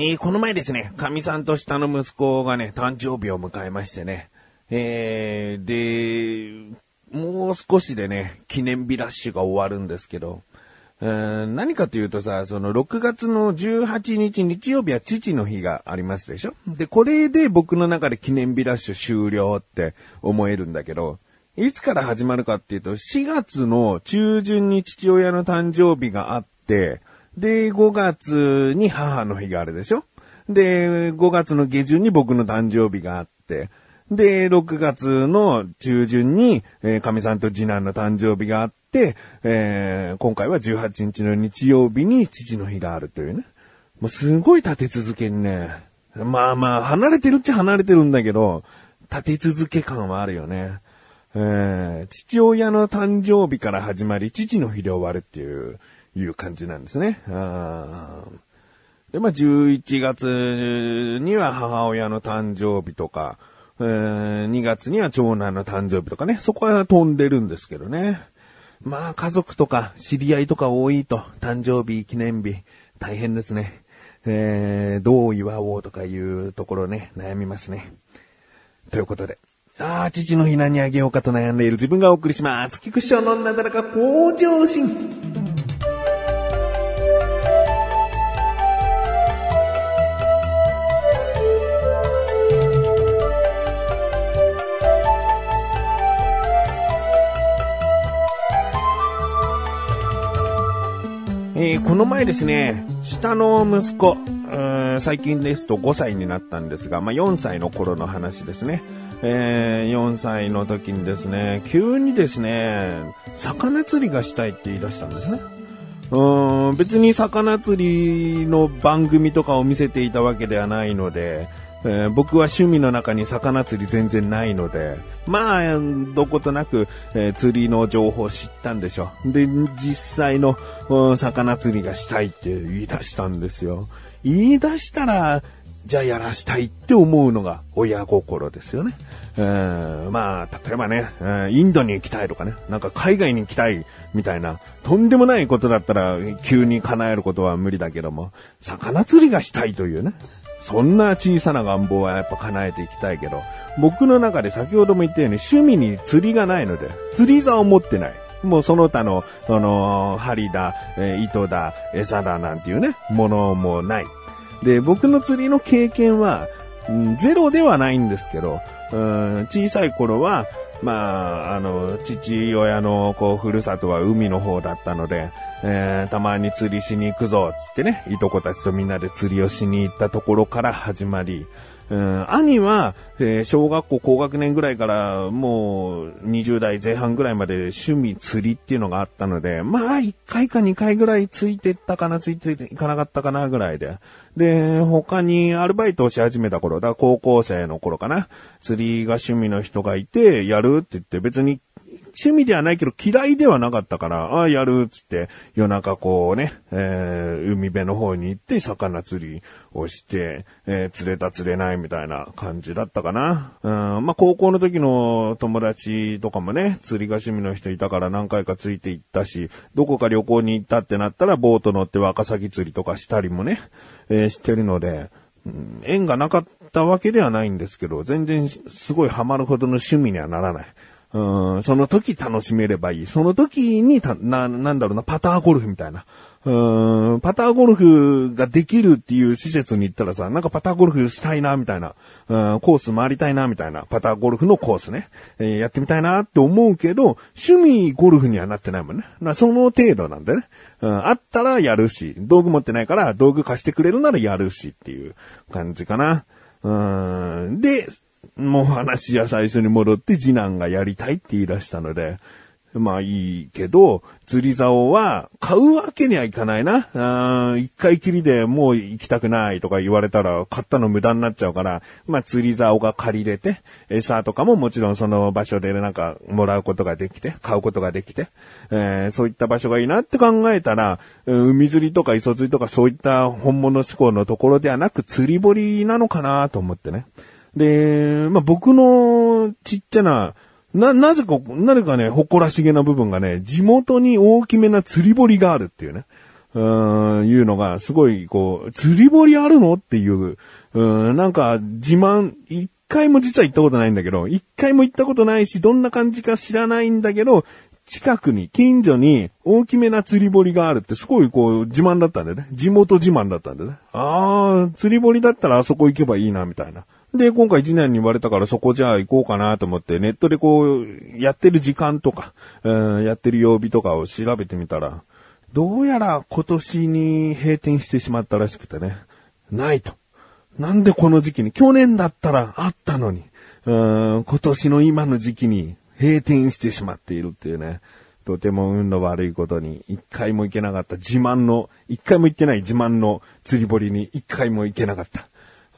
えー、この前ですね、神さんと下の息子がね、誕生日を迎えましてね。えー、で、もう少しでね、記念日ラッシュが終わるんですけど、えー、何かというとさ、その6月の18日日曜日は父の日がありますでしょ？で、これで僕の中で記念日ラッシュ終了って思えるんだけど、いつから始まるかっていうと、4月の中旬に父親の誕生日があって、で、5月に母の日があるでしょ？で、5月の下旬に僕の誕生日があって、で、6月の中旬に、えー、神さんと次男の誕生日があって、えー、今回は18日の日曜日に父の日があるというね。もうすごい立て続けにね。まあまあ、離れてるっちゃ離れてるんだけど、立て続け感はあるよね。えー、父親の誕生日から始まり、父の日で終わるっていう、いう感じなんですね。あで、まあ、11月には母親の誕生日とか、えー、2月には長男の誕生日とかね、そこは飛んでるんですけどね。まあ、家族とか知り合いとか多いと、誕生日、記念日、大変ですね。えー、どう祝おうとかいうところね、悩みますね。ということで。ああ、父の日何あげようかと悩んでいる自分がお送りします。菊師匠のなだらか向上心。えー、この前ですね、下の息子、最近ですと5歳になったんですが、まあ、4歳の頃の話ですね。えー、4歳の時にですね、急にですね、魚釣りがしたいって言い出したんですね。うん、別に魚釣りの番組とかを見せていたわけではないので、えー、僕は趣味の中に魚釣り全然ないので、まあ、どことなく、えー、釣りの情報を知ったんでしょう。で、実際の、うん、魚釣りがしたいって言い出したんですよ。言い出したら、じゃあやらしたいって思うのが親心ですよね。えー、まあ、例えばね、インドに行きたいとかね、なんか海外に行きたいみたいな、とんでもないことだったら急に叶えることは無理だけども、魚釣りがしたいというね、そんな小さな願望はやっぱ叶えていきたいけど、僕の中で先ほども言ったように趣味に釣りがないので、釣り竿を持ってない。もうその他の、その、針だ、え、糸だ、餌だなんていうね、ものもない。で、僕の釣りの経験は、うん、ゼロではないんですけど、うん、小さい頃は、まあ、あの、父親の、こう、ふるさとは海の方だったので、えー、たまに釣りしに行くぞ、つってね、いとこたちとみんなで釣りをしに行ったところから始まり、うん、兄は、えー、小学校高学年ぐらいからもう20代前半ぐらいまで趣味釣りっていうのがあったので、まあ1回か2回ぐらいついてったかな、ついていかなかったかなぐらいで。で、他にアルバイトをし始めた頃だ、高校生の頃かな。釣りが趣味の人がいて、やるって言って別に趣味ではないけど嫌いではなかったから、ああ、やるっつって、夜中こうね、えー、海辺の方に行って魚釣りをして、えー、釣れた釣れないみたいな感じだったかな。うん、まあ、高校の時の友達とかもね、釣りが趣味の人いたから何回かついて行ったし、どこか旅行に行ったってなったらボート乗ってワカサギ釣りとかしたりもね、えー、してるので、うん、縁がなかったわけではないんですけど、全然すごいハマるほどの趣味にはならない。うん、その時楽しめればいい。その時にた、な、なんだろうな、パターゴルフみたいな。うん、パターゴルフができるっていう施設に行ったらさ、なんかパターゴルフしたいな、みたいな。うん、コース回りたいな、みたいな。パターゴルフのコースね。えー、やってみたいなって思うけど、趣味ゴルフにはなってないもんね。なその程度なんだよね。うん、あったらやるし、道具持ってないから道具貸してくれるならやるしっていう感じかな。うん、で、もう話は最初に戻って次男がやりたいって言い出したので、まあいいけど、釣り竿は買うわけにはいかないな。一回きりでもう行きたくないとか言われたら買ったの無駄になっちゃうから、まあ釣り竿が借りれて、餌とかももちろんその場所でなんかもらうことができて、買うことができて、えー、そういった場所がいいなって考えたら、海釣りとか磯釣りとかそういった本物志向のところではなく釣り堀なのかなと思ってね。で、まあ、僕のちっちゃな、な、なぜか、なぜかね、誇らしげな部分がね、地元に大きめな釣り堀があるっていうね。うーん、いうのが、すごい、こう、釣り堀あるのっていう、うん、なんか、自慢、一回も実は行ったことないんだけど、一回も行ったことないし、どんな感じか知らないんだけど、近くに、近所に大きめな釣り堀があるってすごいこう自慢だったんだよね。地元自慢だったんだよね。ああ、釣り堀だったらあそこ行けばいいな、みたいな。で、今回1年に言われたからそこじゃあ行こうかなと思ってネットでこう、やってる時間とか、うん、やってる曜日とかを調べてみたら、どうやら今年に閉店してしまったらしくてね。ないと。なんでこの時期に、去年だったらあったのに、うん、今年の今の時期に閉店してしまっているっていうね。とても運の悪いことに、一回も行けなかった自慢の、一回も行ってない自慢の釣り堀に一回も行けなかった。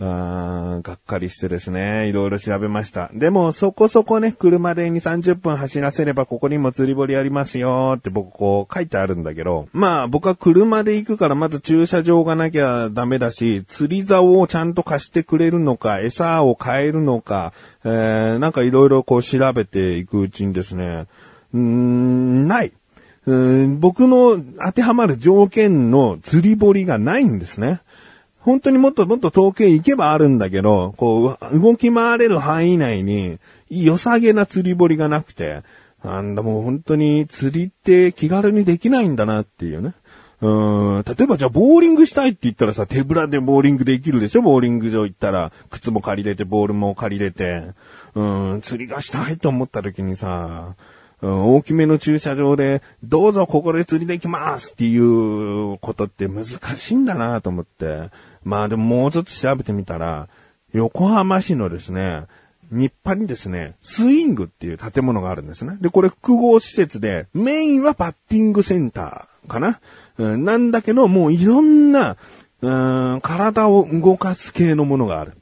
あがっかりしてですね、いろいろ調べました。でも、そこそこね、車で2、30分走らせればここにも釣り堀ありますよって僕こう書いてあるんだけど、まあ僕は車で行くからまず駐車場がなきゃダメだし、釣り竿をちゃんと貸してくれるのか、餌を変えるのか、えー、なんかいろいろこう調べていくうちにですね、うーん、ない。うん僕の当てはまる条件の釣り堀がないんですね。本当にもっともっと統計行けばあるんだけど、こう、動き回れる範囲内に、良さげな釣り堀がなくて、なんだもう本当に釣りって気軽にできないんだなっていうね。うん、例えばじゃあボーリングしたいって言ったらさ、手ぶらでボーリングできるでしょ？ボーリング場行ったら、靴も借りれて、ボールも借りれて、うん、釣りがしたいと思った時にさ、うん、大きめの駐車場で、どうぞここで釣りできますっていうことって難しいんだなと思って。まあでももうちょっと調べてみたら、横浜市のですね、日派にですね、スイングっていう建物があるんですね。で、これ複合施設で、メインはバッティングセンターかな、うん、なんだけど、もういろんな、うん、体を動かす系のものがある。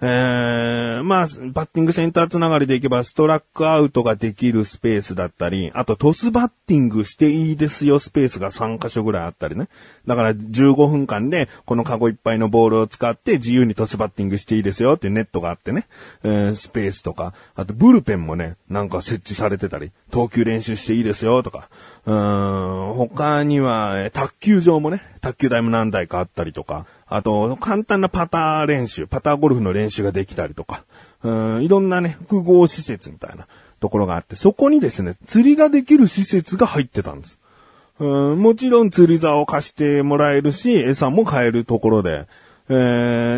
えー、まあ、バッティングセンターつながりでいけば、ストラックアウトができるスペースだったり、あとトスバッティングしていいですよスペースが3箇所ぐらいあったりね。だから15分間で、このカゴいっぱいのボールを使って自由にトスバッティングしていいですよってネットがあってね、えー、スペースとか、あとブルペンもね、なんか設置されてたり、投球練習していいですよとか、うん、他には、卓球場もね、卓球台も何台かあったりとか、あと、簡単なパター練習、パターゴルフの練習ができたりとか、うん、いろんなね、複合施設みたいなところがあって、そこにですね、釣りができる施設が入ってたんです。うん、もちろん釣り竿を貸してもらえるし、餌も買えるところで、え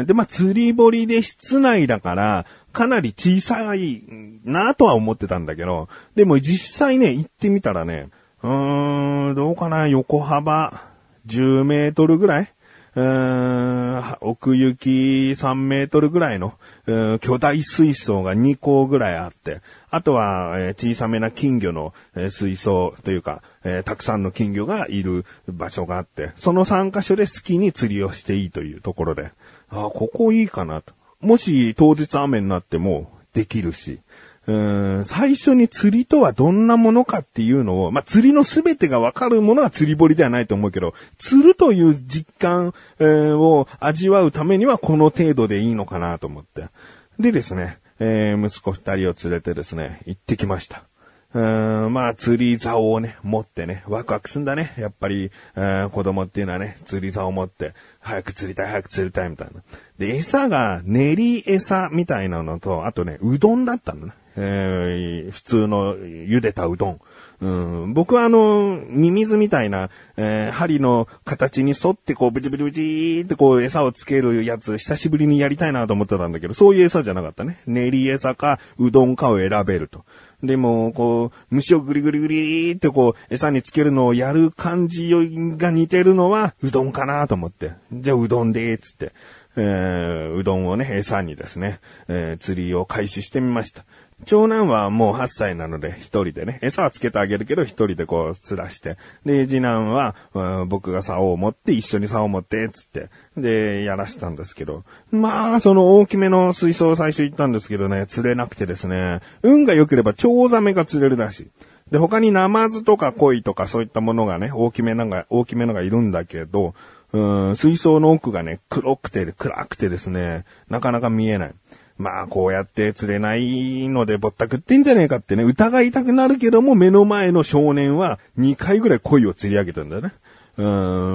ー、で、まあ、釣り堀で室内だから、かなり小さいなとは思ってたんだけど、でも実際ね、行ってみたらね、うーん、どうかな、横幅10メートルぐらいうん、奥行き3メートルぐらいの、巨大水槽が2個ぐらいあって、あとは、えー、小さめな金魚の、えー、水槽というか、えー、たくさんの金魚がいる場所があって、その3箇所で好きに釣りをしていいというところで、あここいいかなと。もし当日雨になってもできるし、うん、最初に釣りとはどんなものかっていうのを、まあ、釣りのすべてがわかるものは釣り堀ではないと思うけど、釣るという実感、えー、を味わうためにはこの程度でいいのかなと思って。でですね、えー、息子二人を連れてですね、行ってきました。うーん、まあ、釣り竿をね、持ってね、ワクワクすんだね。やっぱりえ、子供っていうのはね、釣り竿を持って、早く釣りたい、早く釣りたいみたいな。で、餌が練り餌みたいなのと、あとね、うどんだったのね。えー、普通の茹でたうどん。うん、僕はあの、ミミズみたいな、えー、針の形に沿ってこう、ブチブチブチってこう、餌をつけるやつ、久しぶりにやりたいなと思ってたんだけど、そういう餌じゃなかったね。練り餌か、うどんかを選べると。でも、こう、虫をグリグリグリってこう、餌につけるのをやる感じが似てるのは、うどんかなと思って。じゃあ、うどんでーつって。えー、うどんをね、餌にですね、えー、釣りを開始してみました。長男はもう8歳なので一人でね、餌はつけてあげるけど一人でこう釣らして、で、次男は、うん、僕が竿を持って一緒に竿を持って、つって、で、やらしたんですけど、まあ、その大きめの水槽を最初行ったんですけどね、釣れなくてですね、運が良ければチョウザメが釣れるらし。で、他にナマズとか鯉とかそういったものがね、大きめのが、大きめのがいるんだけど、うん、水槽の奥がね、黒くて、暗くてですね、なかなか見えない。まあ、こうやって釣れないのでぼったくってんじゃねえかってね、疑いたくなるけども、目の前の少年は2回ぐらい鯉を釣り上げたんだよね。う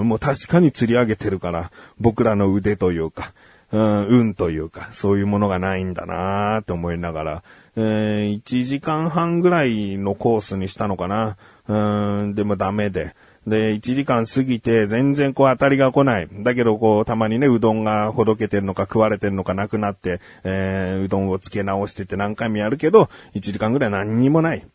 ん、もう確かに釣り上げてるから、僕らの腕というか、うん、運というか、そういうものがないんだなと思いながら、えー、1時間半ぐらいのコースにしたのかな。うん、でもダメで。で、1時間過ぎて全然こう当たりが来ない。だけどこうたまにね、うどんがほどけてんのか食われてんのかなくなって、えー、うどんをつけ直してて何回もやるけど、1時間ぐらい何にもない。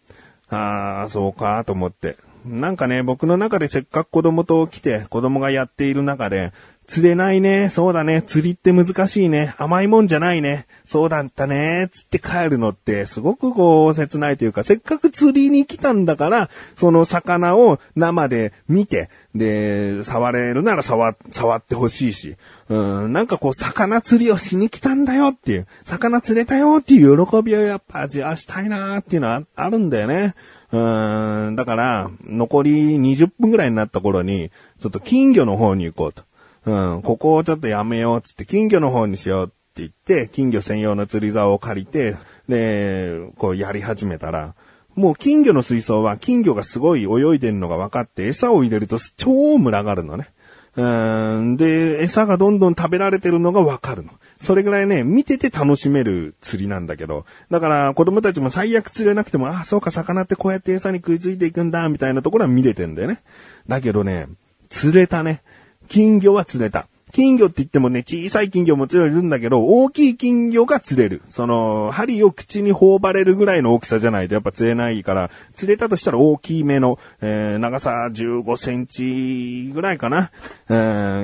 あー、そうかと思って。なんかね、僕の中でせっかく子供と来て、子供がやっている中で、釣れないね。そうだね。釣りって難しいね。甘いもんじゃないね。そうだったね。つって帰るのって、すごくこう、切ないというか、せっかく釣りに来たんだから、その魚を生で見て、で、触れるなら触、触ってほしいし、うん、なんかこう、魚釣りをしに来たんだよっていう、魚釣れたよっていう喜びをやっぱ味わしたいなーっていうのはあるんだよね。うん、だから、残り20分ぐらいになった頃に、ちょっと金魚の方に行こうと。うん、ここをちょっとやめようっつって、金魚の方にしようって言って、金魚専用の釣り竿を借りて、で、こうやり始めたら、もう金魚の水槽は金魚がすごい泳いでるのが分かって、餌を入れると超群がるのね。うん、で、餌がどんどん食べられてるのが分かるの。それぐらいね、見てて楽しめる釣りなんだけど。だから子供たちも最悪釣れなくても、ああ、そうか、魚ってこうやって餌に食いついていくんだ、みたいなところは見れてんだよね。だけどね、釣れたね。金魚は釣れた。金魚って言ってもね、小さい金魚も釣れるんだけど、大きい金魚が釣れる。その、針を口に頬張れるぐらいの大きさじゃないとやっぱ釣れないから、釣れたとしたら大きめの、えー、長さ15センチぐらいかな。え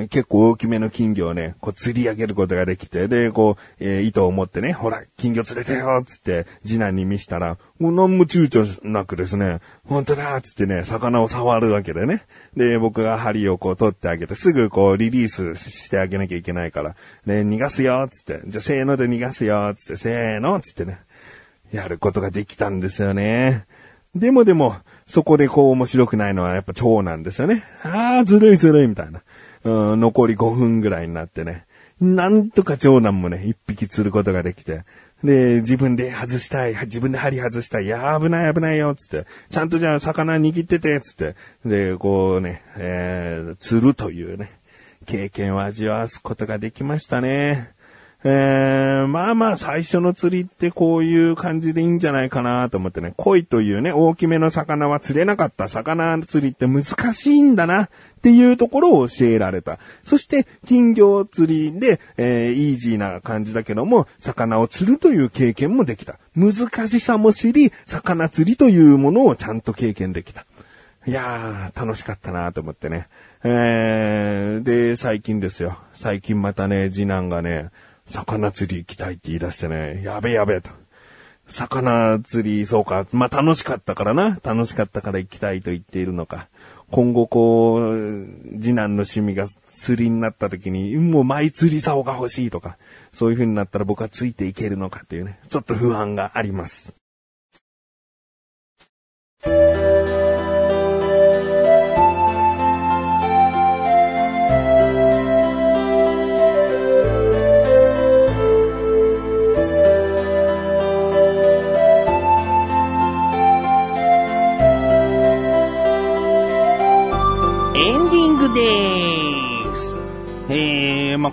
ー、結構大きめの金魚をね、こう釣り上げることができて、で、こう、えー、糸を持ってね、ほら、金魚釣れたよつって、次男に見したら、もう何も躊躇なくですね、本当だーっつってね、魚を触るわけでね。で、僕が針をこう取ってあげて、すぐこうリリースしてあげなきゃいけないから、で、逃がすよーっつって、じゃせーので逃がすよーっつって、せーのーっつってね、やることができたんですよね。でもでも、そこでこう面白くないのはやっぱ長男ですよね。あー、ずるいずるいみたいな。うん、残り5分ぐらいになってね。なんとか長男もね、一匹釣ることができて。で、自分で外したい、自分で針外したい、いや、危ない危ないよ、つって。ちゃんとじゃあ魚握ってて、つって。で、こうね、えー、釣るというね、経験を味わわすことができましたね。えー、まあまあ最初の釣りってこういう感じでいいんじゃないかなと思ってね、鯉というね、大きめの魚は釣れなかった魚釣りって難しいんだなっていうところを教えられた。そして金魚釣りで、えー、イージーな感じだけども、魚を釣るという経験もできた。難しさも知り、魚釣りというものをちゃんと経験できた。いやー、楽しかったなと思ってね。えー、で、最近ですよ。最近またね、次男がね、魚釣り行きたいって言い出してね、やべやべと。魚釣り、そうか。まあ、楽しかったからな。楽しかったから行きたいと言っているのか。今後こう、次男の趣味が釣りになった時に、もうマイ釣り竿が欲しいとか、そういう風になったら僕はついていけるのかっていうね、ちょっと不安があります。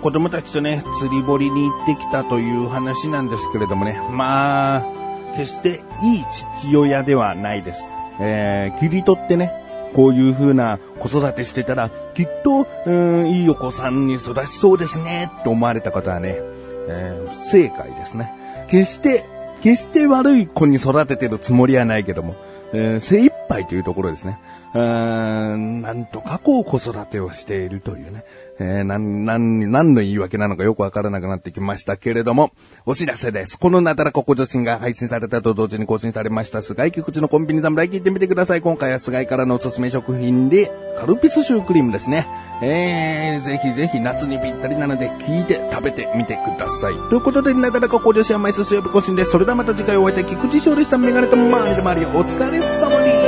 子供たちとね、釣り堀に行ってきたという話なんですけれどもね、まあ、決していい父親ではないです。えー、切り取ってね、こういう風な子育てしてたら、きっと、うん、いいお子さんに育ちそうですね、って思われた方はね、えー、不正解ですね。決して、決して悪い子に育ててるつもりはないけども、えー、精一杯というところですね。うーん、なんとかこう子育てをしているというね。えー、なん、なん、何の言い訳なのかよくわからなくなってきましたけれども、お知らせです。このなだらここ女子が配信されたと同時に更新されました、菅井菊池のコンビニ侍聞いてみてください。今回は菅井からのおすすめ食品で、カルピスシュークリームですね。えー、ぜひぜひ夏にぴったりなので聞いて食べてみてください。ということで、なだらかこ女子は毎週水曜日更新です。それではまた次回お会いいたい菊池勝利したメガネとマーニでマリオお疲れ様に。